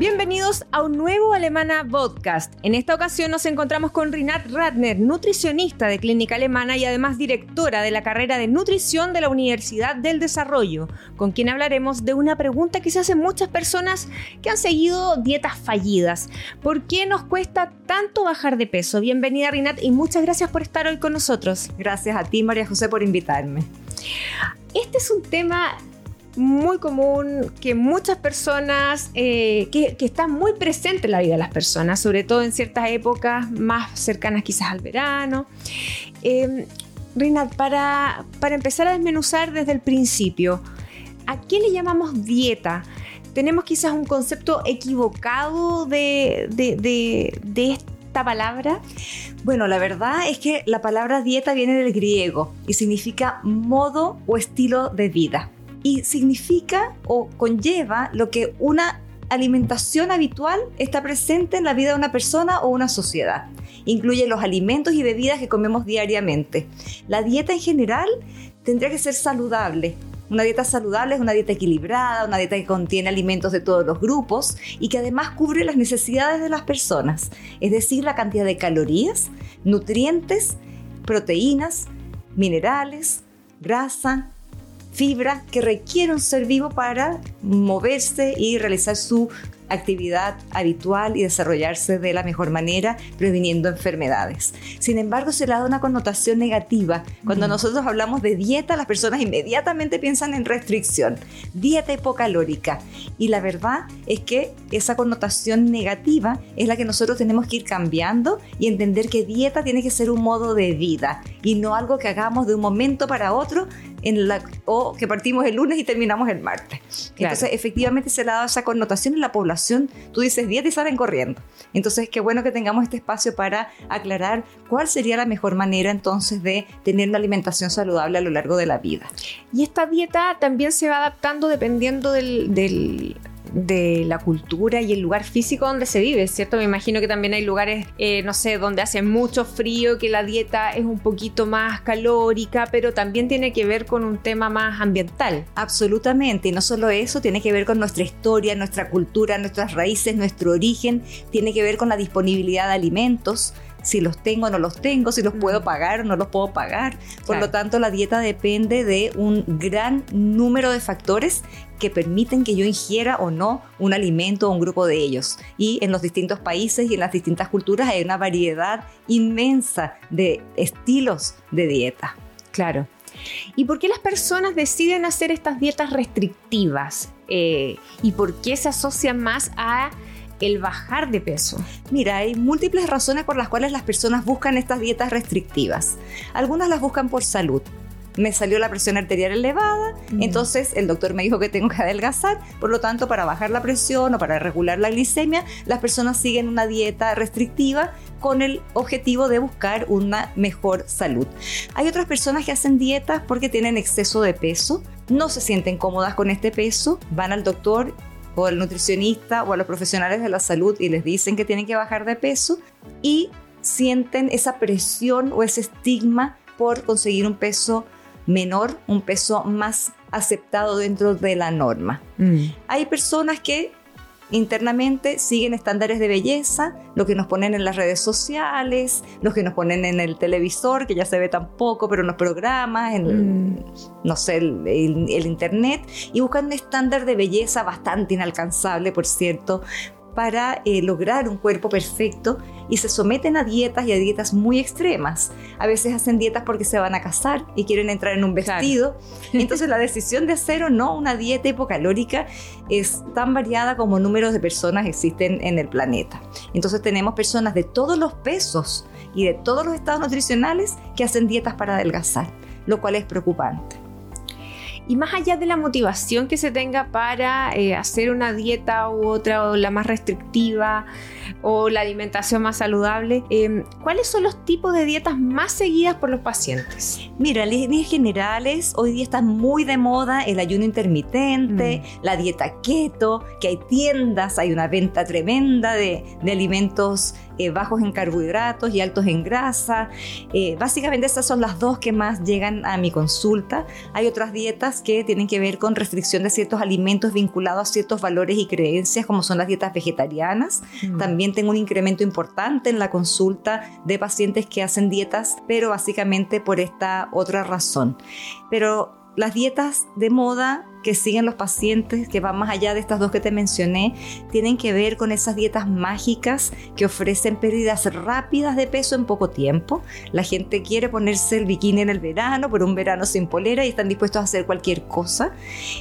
Bienvenidos a un nuevo Alemana Podcast. En esta ocasión nos encontramos con Rinat Ratner, nutricionista de Clínica Alemana y además directora de la carrera de nutrición de la Universidad del Desarrollo, con quien hablaremos de una pregunta que se hacen muchas personas que han seguido dietas fallidas. ¿Por qué nos cuesta tanto bajar de peso? Bienvenida Rinat y muchas gracias por estar hoy con nosotros. Gracias a ti María José por invitarme. Este es un tema muy común que muchas personas, eh, que, está muy presente en la vida de las personas, sobre todo en ciertas épocas más cercanas quizás al verano. Eh, para, para empezar a desmenuzar desde el principio, ¿a qué le llamamos dieta? ¿Tenemos quizás un concepto equivocado de, de esta palabra? Bueno, la verdad es que la palabra dieta viene del griego y significa modo o estilo de vida y significa o conlleva lo que una alimentación habitual está presente en la vida de una persona o una sociedad. Incluye los alimentos y bebidas que comemos diariamente. La dieta en general tendría que ser saludable. Una dieta saludable es una dieta equilibrada, una dieta que contiene alimentos de todos los grupos y que además cubre las necesidades de las personas, es decir, la cantidad de calorías, nutrientes, proteínas, minerales, grasa, fibra que requiere un ser vivo para moverse y realizar su actividad habitual y desarrollarse de la mejor manera, previniendo enfermedades. Sin embargo, se le da una connotación negativa. Cuando nosotros hablamos de dieta, las personas inmediatamente piensan en restricción, dieta hipocalórica. Y la verdad es que esa connotación negativa es la que nosotros tenemos que ir cambiando y entender que dieta tiene que ser un modo de vida y no algo que hagamos de un momento para otro en la, o que partimos el lunes y terminamos el martes. Entonces, efectivamente se le ha dado esa connotación en la población tú dices dieta y salen corriendo. Entonces, qué bueno que tengamos este espacio para aclarar cuál sería la mejor manera entonces de tener una alimentación saludable a lo largo de la vida. Y esta dieta también se va adaptando dependiendo del de la cultura y el lugar físico donde se vive, ¿cierto? Me imagino que también hay lugares, eh, no sé, donde hace mucho frío, que la dieta es un poquito más calórica, pero también tiene que ver con un tema más ambiental. Absolutamente, y no solo eso, tiene que ver con nuestra historia, nuestra cultura, nuestras raíces, nuestro origen, tiene que ver con la disponibilidad de alimentos, si los tengo o no los tengo, si los puedo pagar o no los puedo pagar. Por lo tanto, la dieta depende de un gran número de factores que permiten que yo ingiera o no un alimento o un grupo de ellos. Y en los distintos países y en las distintas culturas hay una variedad inmensa de estilos de dieta. Claro. ¿Y por qué las personas deciden hacer estas dietas restrictivas? Eh, ¿Y por qué se asocian más a el bajar de peso? Mira, hay múltiples razones por las cuales las personas buscan estas dietas restrictivas. Algunas las buscan por salud. Me salió la presión arterial elevada, mm. entonces el doctor me dijo que tengo que adelgazar, por lo tanto para bajar la presión o para regular la glicemia, las personas siguen una dieta restrictiva con el objetivo de buscar una mejor salud. Hay otras personas que hacen dietas porque tienen exceso de peso, no se sienten cómodas con este peso, van al doctor o al nutricionista o a los profesionales de la salud y les dicen que tienen que bajar de peso y sienten esa presión o ese estigma por conseguir un peso menor, un peso más aceptado dentro de la norma. Mm. Hay personas que internamente siguen estándares de belleza, lo que nos ponen en las redes sociales, lo que nos ponen en el televisor, que ya se ve tan poco, pero en los programas, en mm. no sé, el, el, internet, y buscan un estándar de belleza bastante inalcanzable, por cierto, para eh, lograr un cuerpo perfecto y se someten a dietas y a dietas muy extremas. A veces hacen dietas porque se van a casar y quieren entrar en un vestido. Entonces la decisión de hacer o no una dieta hipocalórica es tan variada como números de personas existen en el planeta. Entonces tenemos personas de todos los pesos y de todos los estados nutricionales que hacen dietas para adelgazar, lo cual es preocupante. Y más allá de la motivación que se tenga para eh, hacer una dieta u otra o la más restrictiva, o la alimentación más saludable. Em, ¿Cuáles son los tipos de dietas más seguidas por los pacientes? Mira, en líneas generales, hoy día está muy de moda el ayuno intermitente, mm. la dieta keto, que hay tiendas, hay una venta tremenda de, de alimentos eh, bajos en carbohidratos y altos en grasa. Eh, básicamente esas son las dos que más llegan a mi consulta. Hay otras dietas que tienen que ver con restricción de ciertos alimentos vinculados a ciertos valores y creencias, como son las dietas vegetarianas. Mm. También tengo un incremento importante en la consulta de pacientes que hacen dietas, pero básicamente por esta otra razón. Pero las dietas de moda que siguen los pacientes, que van más allá de estas dos que te mencioné, tienen que ver con esas dietas mágicas que ofrecen pérdidas rápidas de peso en poco tiempo. La gente quiere ponerse el bikini en el verano, por un verano sin polera y están dispuestos a hacer cualquier cosa.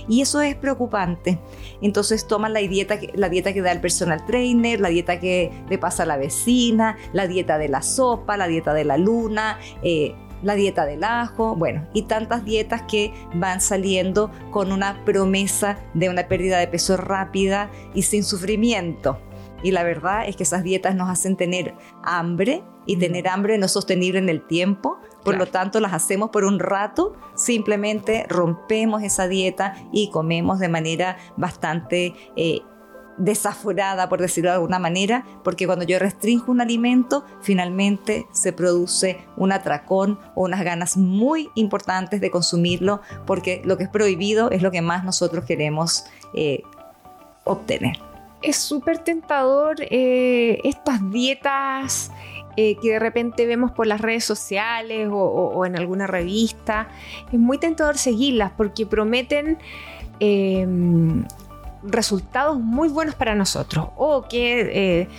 Y eso es preocupante. Entonces toman la dieta, la dieta que da el personal trainer, la dieta que le pasa a la vecina, la dieta de la sopa, la dieta de la luna. Eh, la dieta del ajo, bueno, y tantas dietas que van saliendo con una promesa de una pérdida de peso rápida y sin sufrimiento. Y la verdad es que esas dietas nos hacen tener hambre y tener hambre no sostenible en el tiempo. Por lo tanto, las hacemos por un rato, simplemente rompemos esa dieta y comemos de manera bastante eh, desaforada, por decirlo de alguna manera, porque cuando yo restringo un alimento, finalmente se produce un atracón o unas ganas muy importantes de consumirlo, porque lo que es prohibido es lo que más nosotros queremos eh, obtener. Es súper tentador eh, estas dietas eh, que de repente vemos por las redes sociales o, en alguna revista. Es muy tentador seguirlas porque prometen resultados muy buenos para nosotros o que eh,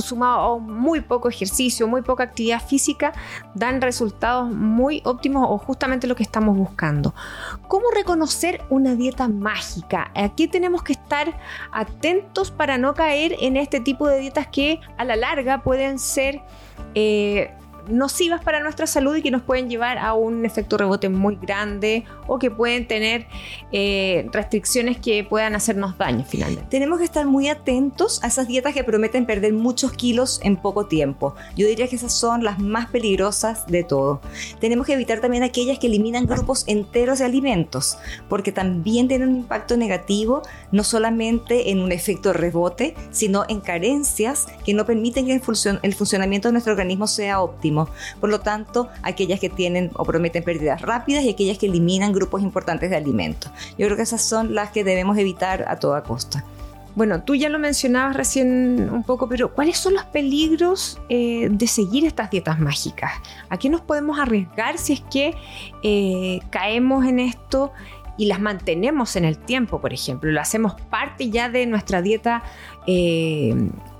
sumado muy poco ejercicio, muy poca actividad física, dan resultados muy óptimos o justamente lo que estamos buscando. ¿Cómo reconocer una dieta mágica? ¿A qué tenemos que estar atentos para no caer en este tipo de dietas que a la larga pueden ser... Eh, nocivas para nuestra salud y que nos pueden llevar a un efecto rebote muy grande o que pueden tener eh, restricciones que puedan hacernos daño finalmente. Tenemos que estar muy atentos a esas dietas que prometen perder muchos kilos en poco tiempo. Yo diría que esas son las más peligrosas de todo. Tenemos que evitar también aquellas que eliminan grupos enteros de alimentos, porque también tienen un impacto negativo no solamente en un efecto rebote, sino en carencias que no permiten que el funcionamiento de nuestro organismo sea óptimo por lo tanto, aquellas que tienen o prometen pérdidas rápidas y aquellas que eliminan grupos importantes de alimentos. Yo creo que esas son las que debemos evitar a toda costa. Bueno, tú ya lo mencionabas recién un poco, pero ¿cuáles son los peligros eh, de seguir estas dietas mágicas? ¿A qué nos podemos arriesgar si es que eh, caemos en esto y las mantenemos en el tiempo, por ejemplo? Lo hacemos parte ya de nuestra dieta eh,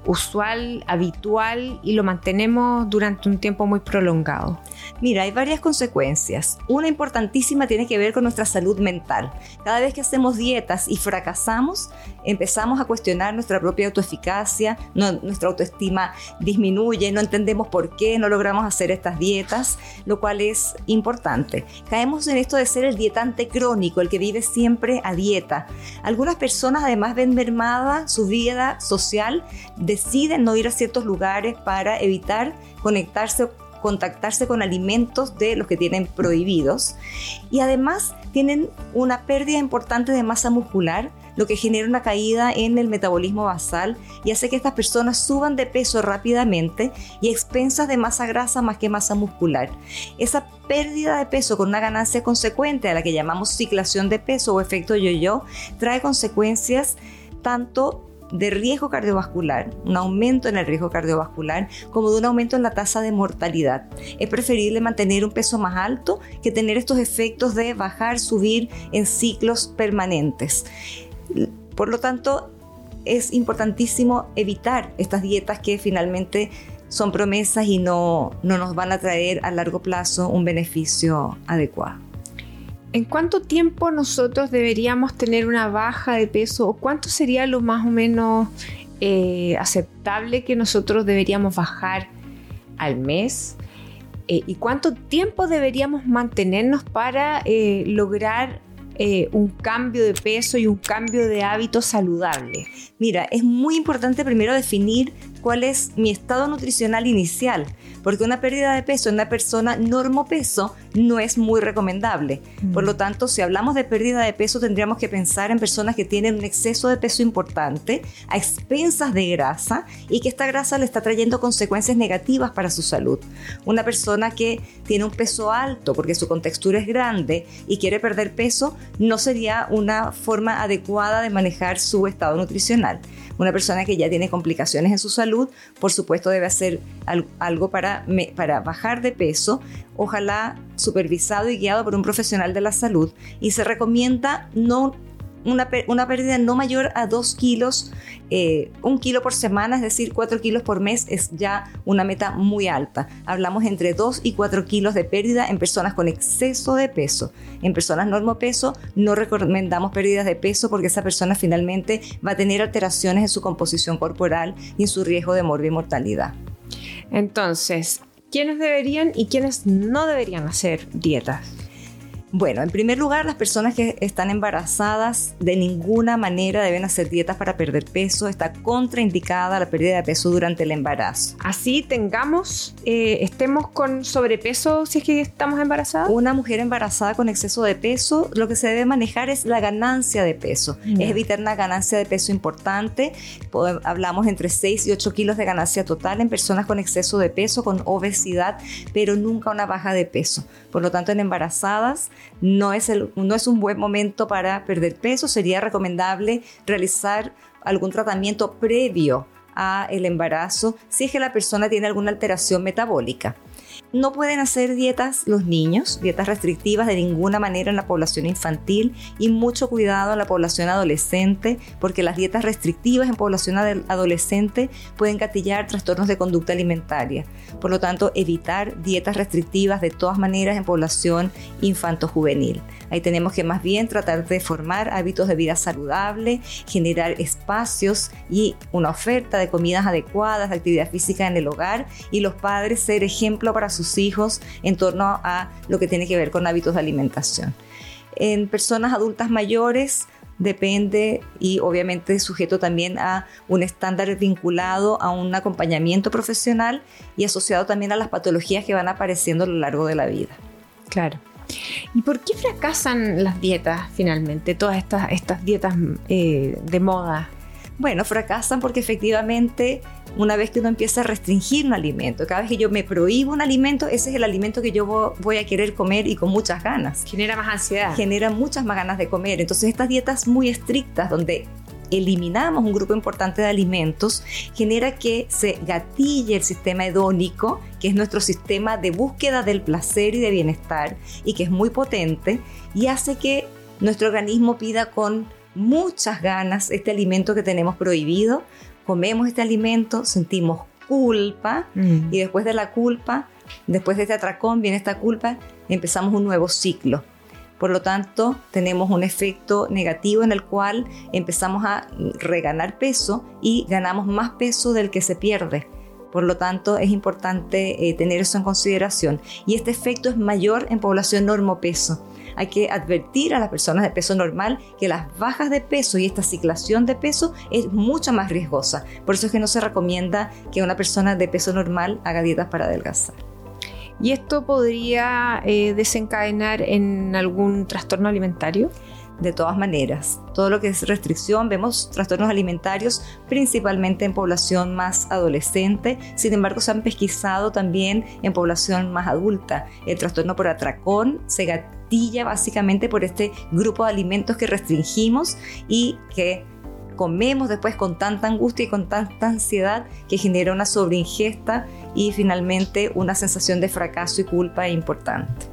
usual, habitual y lo mantenemos durante un tiempo muy prolongado? Mira, hay varias consecuencias. Una importantísima tiene que ver con nuestra salud mental. Cada vez que hacemos dietas y fracasamos, empezamos a cuestionar nuestra propia autoeficacia, nuestra autoestima disminuye, no entendemos por qué no logramos hacer estas dietas, lo cual es importante. Caemos en esto de ser el dietante crónico, el que vive siempre a dieta. Algunas personas además ven mermada su vida social deciden no ir a ciertos lugares para evitar conectarse contactarse con alimentos de los que tienen prohibidos y además tienen una pérdida importante de masa muscular lo que genera una caída en el metabolismo basal y hace que estas personas suban de peso rápidamente y expensas de masa grasa más que masa muscular. Esa pérdida de peso con una ganancia consecuente a la que llamamos ciclación de peso o efecto yo-yo trae consecuencias tanto de riesgo cardiovascular, un aumento en el riesgo cardiovascular, como de un aumento en la tasa de mortalidad. Es preferible mantener un peso más alto que tener estos efectos de bajar, subir en ciclos permanentes. Por lo tanto, es importantísimo evitar estas dietas que finalmente son promesas y no, no nos van a traer a largo plazo un beneficio adecuado. ¿En cuánto tiempo nosotros deberíamos tener una baja de peso o cuánto sería lo más o menos eh, aceptable que nosotros deberíamos bajar al mes? Eh, ¿Y cuánto tiempo deberíamos mantenernos para eh, lograr un cambio de peso y un cambio de hábito saludable? Mira, es muy importante primero definir cuál es mi estado nutricional inicial, porque una pérdida de peso en una persona normopeso no es muy recomendable. Mm. Por lo tanto, si hablamos de pérdida de peso, tendríamos que pensar en personas que tienen un exceso de peso importante a expensas de grasa y que esta grasa le está trayendo consecuencias negativas para su salud. Una persona que tiene un peso alto porque su contextura es grande y quiere perder peso, no sería una forma adecuada de manejar su estado nutricional. Una persona que ya tiene complicaciones en su salud, por supuesto debe hacer algo para, para bajar de peso, ojalá supervisado y guiado por un profesional de la salud. Y se recomienda no una, una pérdida no mayor a 2 kilos, eh, un kilo por semana, es decir, 4 kilos por mes es ya una meta muy alta. Hablamos entre 2 y 4 kilos de pérdida en personas con exceso de peso. En personas peso no recomendamos pérdidas de peso porque esa persona finalmente va a tener alteraciones en su composición corporal y en su riesgo de morbid y mortalidad. Entonces, ¿quiénes deberían y quiénes no deberían hacer dietas? Bueno, en primer lugar, las personas que están embarazadas de ninguna manera deben hacer dietas para perder peso. Está contraindicada la pérdida de peso durante el embarazo. Así tengamos, eh, estemos con sobrepeso si es que estamos embarazadas. Una mujer embarazada con exceso de peso, lo que se debe manejar es la ganancia de peso. Es evitar una ganancia de peso importante. Hablamos entre 6 y 8 kilos de ganancia total en personas con exceso de peso, con obesidad, pero nunca una baja de peso. Por lo tanto, en embarazadas no es, no es un buen momento para perder peso. Sería recomendable realizar algún tratamiento previo a el embarazo si es que la persona tiene alguna alteración metabólica. No pueden hacer dietas los niños, dietas restrictivas de ninguna manera en la población infantil y mucho cuidado en la población adolescente porque las dietas restrictivas en población adolescente pueden gatillar trastornos de conducta alimentaria. Por lo tanto, evitar dietas restrictivas de todas maneras en población infanto-juvenil. Ahí tenemos que más bien tratar de formar hábitos de vida saludable, generar espacios y una oferta de comidas adecuadas, de actividad física en el hogar y los padres ser ejemplo para sus sus hijos en torno a lo que tiene que ver con hábitos de alimentación. En personas adultas mayores depende y obviamente sujeto también a un estándar vinculado a un acompañamiento profesional y asociado también a las patologías que van apareciendo a lo largo de la vida. Claro. ¿Y por qué fracasan las dietas finalmente, todas estas, estas dietas eh, de moda? Bueno, fracasan porque efectivamente una vez que uno empieza a restringir un alimento, cada vez que yo me prohíbo un alimento, ese es el alimento que yo voy a querer comer y con muchas ganas. Genera más ansiedad. Genera muchas más ganas de comer. Entonces estas dietas muy estrictas donde eliminamos un grupo importante de alimentos, genera que se gatille el sistema hedónico, que es nuestro sistema de búsqueda del placer y de bienestar, y que es muy potente, y hace que nuestro organismo pida con muchas ganas este alimento que tenemos prohibido, comemos este alimento, sentimos culpa mm. y después de la culpa, después de este atracón viene esta culpa, empezamos un nuevo ciclo. Por lo tanto, tenemos un efecto negativo en el cual empezamos a reganar peso y ganamos más peso del que se pierde. Por lo tanto, es importante eh, tener eso en consideración. Y este efecto es mayor en población normopeso hay que advertir a las personas de peso normal que las bajas de peso y esta ciclación de peso es mucho más riesgosa. Por eso es que no se recomienda que una persona de peso normal haga dietas para adelgazar. ¿Y esto podría eh, desencadenar en algún trastorno alimentario? De todas maneras. Todo lo que es restricción, vemos trastornos alimentarios principalmente en población más adolescente, sin embargo se han pesquisado también en población más adulta. El trastorno por atracón se básicamente por este grupo de alimentos que restringimos y que comemos después con tanta angustia y con tanta ansiedad que genera una sobreingesta y finalmente una sensación de fracaso y culpa importante.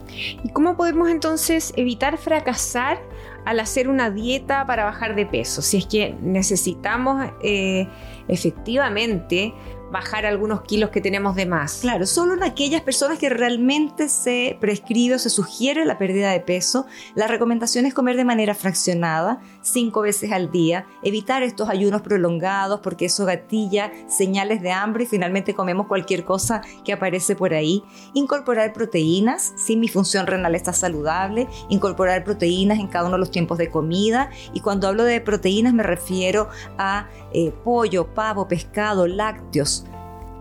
¿Y cómo podemos entonces evitar fracasar al hacer una dieta para bajar de peso? Si es que necesitamos eh, efectivamente bajar algunos kilos que tenemos de más. Claro, solo en aquellas personas que realmente se prescribe o se sugiere la pérdida de peso, la recomendación es comer de manera fraccionada, cinco veces al día, evitar estos ayunos prolongados porque eso gatilla señales de hambre y finalmente comemos cualquier cosa que aparece por ahí, incorporar proteínas, si mi función renal está saludable, incorporar proteínas en cada uno de los tiempos de comida y cuando hablo de proteínas me refiero a eh, pollo, pavo, pescado, lácteos,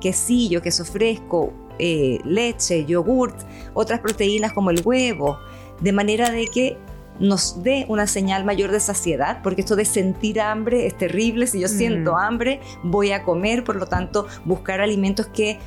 quesillo, queso fresco, eh, leche, yogurt, otras proteínas como el huevo, de manera de que nos dé una señal mayor de saciedad, porque esto de sentir hambre es terrible. Si yo siento Mm. hambre, voy a comer, por lo tanto, buscar alimentos que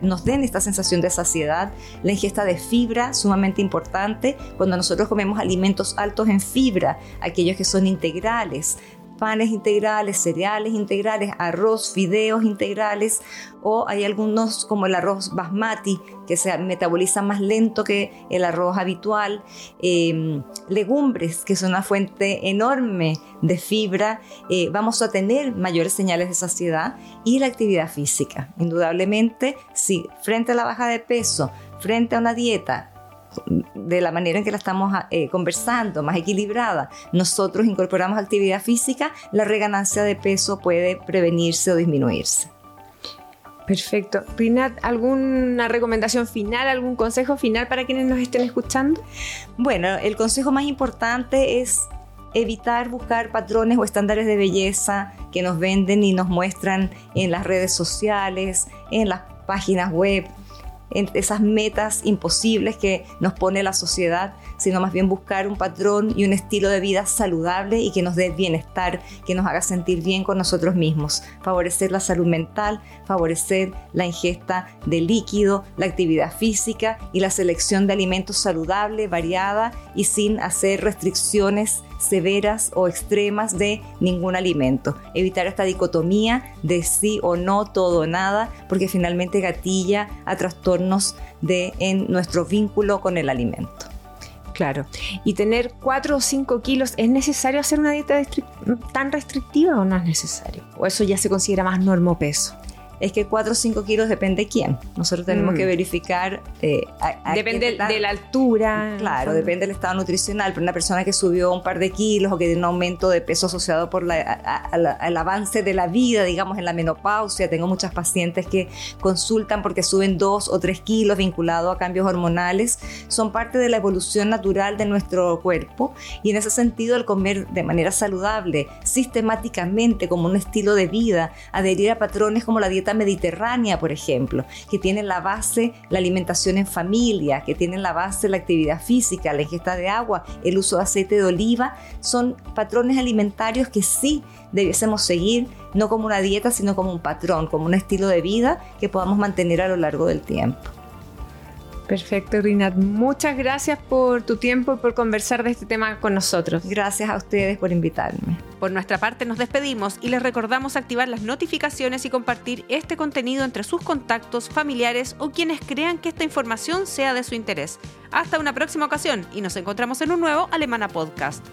nos den esta sensación de saciedad. La ingesta de fibra, sumamente importante. Cuando nosotros comemos alimentos altos en fibra, aquellos que son integrales, panes integrales, cereales integrales, arroz, fideos integrales, o hay algunos como el arroz basmati que se metaboliza más lento que el arroz habitual, eh, legumbres que son una fuente enorme de fibra, eh, vamos a tener mayores señales de saciedad y la actividad física. Indudablemente, si frente a la baja de peso, frente a una dieta, de la manera en que la estamos eh, conversando, más equilibrada, nosotros incorporamos actividad física, la reganancia de peso puede prevenirse o disminuirse. Perfecto. Rinat, ¿alguna recomendación final, algún consejo final para quienes nos estén escuchando? Bueno, el consejo más importante es evitar buscar patrones o estándares de belleza que nos venden y nos muestran en las redes sociales, en las páginas web, esas metas imposibles que nos pone la sociedad, sino más bien buscar un patrón y un estilo de vida saludable y que nos dé bienestar, que nos haga sentir bien con nosotros mismos, favorecer la salud mental, favorecer la ingesta de líquido, la actividad física y la selección de alimentos saludable, variada y sin hacer restricciones severas o extremas de ningún alimento. Evitar esta dicotomía de sí o no, todo o nada, porque finalmente gatilla a trastornos de, en nuestro vínculo con el alimento. Claro. Y tener 4 o 5 kilos, ¿es necesario hacer una dieta tan restrictiva o no es necesario? ¿O eso ya se considera más normopeso? Es que 4 o 5 kilos depende de quién. Nosotros tenemos Mm. que verificar. eh, a- a Depende de la altura. Claro, depende del estado nutricional, pero una persona que subió un par de kilos o que tiene un aumento de peso asociado por la- a- la- al avance de la vida, digamos, en la menopausia. Tengo muchas pacientes que consultan porque suben dos o tres kilos vinculado a cambios hormonales. Son parte de la evolución natural de nuestro cuerpo y en ese sentido el comer de manera saludable, sistemáticamente como un estilo de vida, adherir a patrones como la dieta mediterránea, por ejemplo, que tienen la base la alimentación en familia, que tienen la base la actividad física, la ingesta de agua, el uso de aceite de oliva, son patrones alimentarios que sí debiésemos seguir, no como una dieta, sino como un patrón, como un estilo de vida que podamos mantener a lo largo del tiempo. Perfecto, Rinat. Muchas gracias por tu tiempo y por conversar de este tema con nosotros. Gracias a ustedes por invitarme. Por nuestra parte nos despedimos y les recordamos activar las notificaciones y compartir este contenido entre sus contactos, familiares o quienes crean que esta información sea de su interés. Hasta una próxima ocasión y nos encontramos en un nuevo Alemana Podcast.